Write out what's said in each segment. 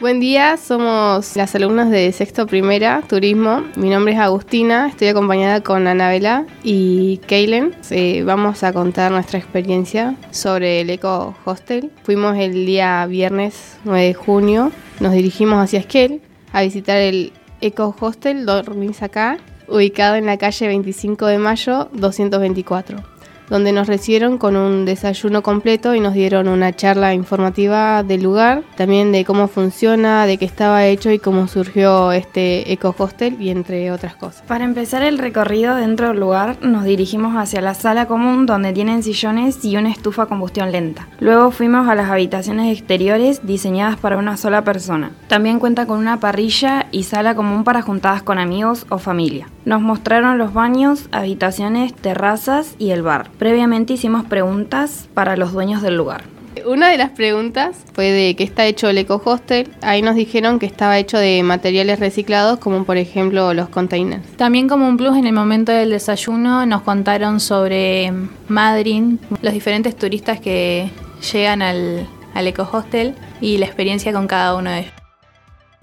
Buen día, somos las alumnas de sexto primera, turismo. Mi nombre es Agustina, estoy acompañada con Anabela y Kaylen. Eh, vamos a contar nuestra experiencia sobre el Eco Hostel. Fuimos el día viernes 9 de junio, nos dirigimos hacia Esquel a visitar el Eco Hostel, dormís acá, ubicado en la calle 25 de mayo 224 donde nos recibieron con un desayuno completo y nos dieron una charla informativa del lugar, también de cómo funciona, de qué estaba hecho y cómo surgió este eco hostel y entre otras cosas. Para empezar el recorrido dentro del lugar, nos dirigimos hacia la sala común donde tienen sillones y una estufa a combustión lenta. Luego fuimos a las habitaciones exteriores diseñadas para una sola persona. También cuenta con una parrilla y sala común para juntadas con amigos o familia. Nos mostraron los baños, habitaciones, terrazas y el bar. Previamente hicimos preguntas para los dueños del lugar. Una de las preguntas fue de qué está hecho el eco hostel. Ahí nos dijeron que estaba hecho de materiales reciclados, como por ejemplo los containers. También como un plus en el momento del desayuno nos contaron sobre Madrid, los diferentes turistas que llegan al, al eco hostel y la experiencia con cada uno de ellos.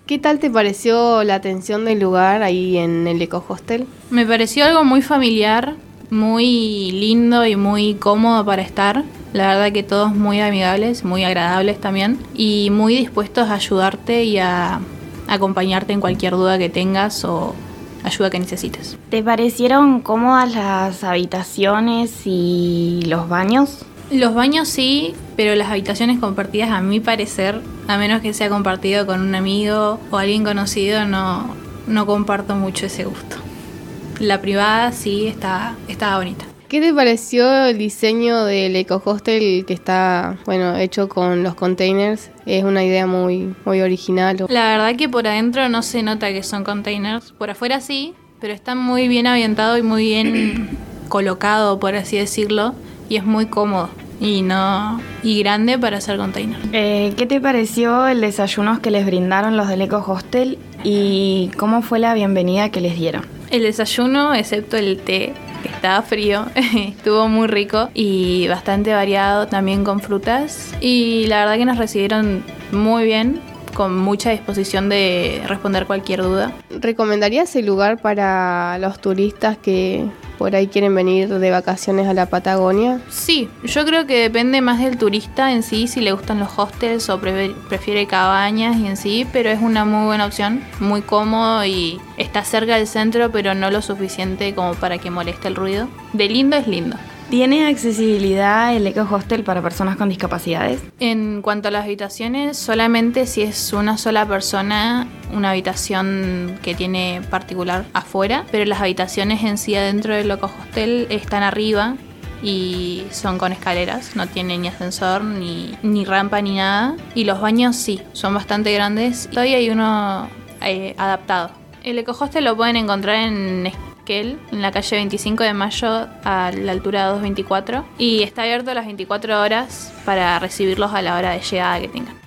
¿Qué tal te pareció la atención del lugar ahí en el eco hostel? Me pareció algo muy familiar, muy lindo y muy cómodo para estar. La verdad que todos muy amigables, muy agradables también y muy dispuestos a ayudarte y a acompañarte en cualquier duda que tengas o ayuda que necesites. ¿Te parecieron cómodas las habitaciones y los baños? Los baños sí, pero las habitaciones compartidas a mi parecer, a menos que sea compartido con un amigo o alguien conocido, no, no comparto mucho ese gusto. La privada sí está, está bonita. ¿Qué te pareció el diseño del eco hostel que está bueno hecho con los containers? Es una idea muy, muy original. La verdad que por adentro no se nota que son containers. Por afuera sí, pero está muy bien ambientado y muy bien colocado, por así decirlo, y es muy cómodo y no y grande para hacer container. Eh, ¿Qué te pareció el desayuno que les brindaron los del Eco Hostel y cómo fue la bienvenida que les dieron? El desayuno, excepto el té, que estaba frío, estuvo muy rico y bastante variado también con frutas. Y la verdad que nos recibieron muy bien, con mucha disposición de responder cualquier duda. ¿Recomendarías el lugar para los turistas que por ahí quieren venir de vacaciones a la Patagonia? Sí, yo creo que depende más del turista en sí, si le gustan los hostels o prefiere cabañas y en sí, pero es una muy buena opción, muy cómodo y está cerca del centro, pero no lo suficiente como para que moleste el ruido. De lindo es lindo. ¿Tiene accesibilidad el Eco Hostel para personas con discapacidades? En cuanto a las habitaciones, solamente si es una sola persona, una habitación que tiene particular afuera, pero las habitaciones en sí adentro del Eco Hostel están arriba y son con escaleras, no tienen ni ascensor, ni, ni rampa, ni nada. Y los baños sí, son bastante grandes. Todavía hay uno eh, adaptado. El Eco Hostel lo pueden encontrar en en la calle 25 de mayo a la altura de 224 y está abierto las 24 horas para recibirlos a la hora de llegada que tengan.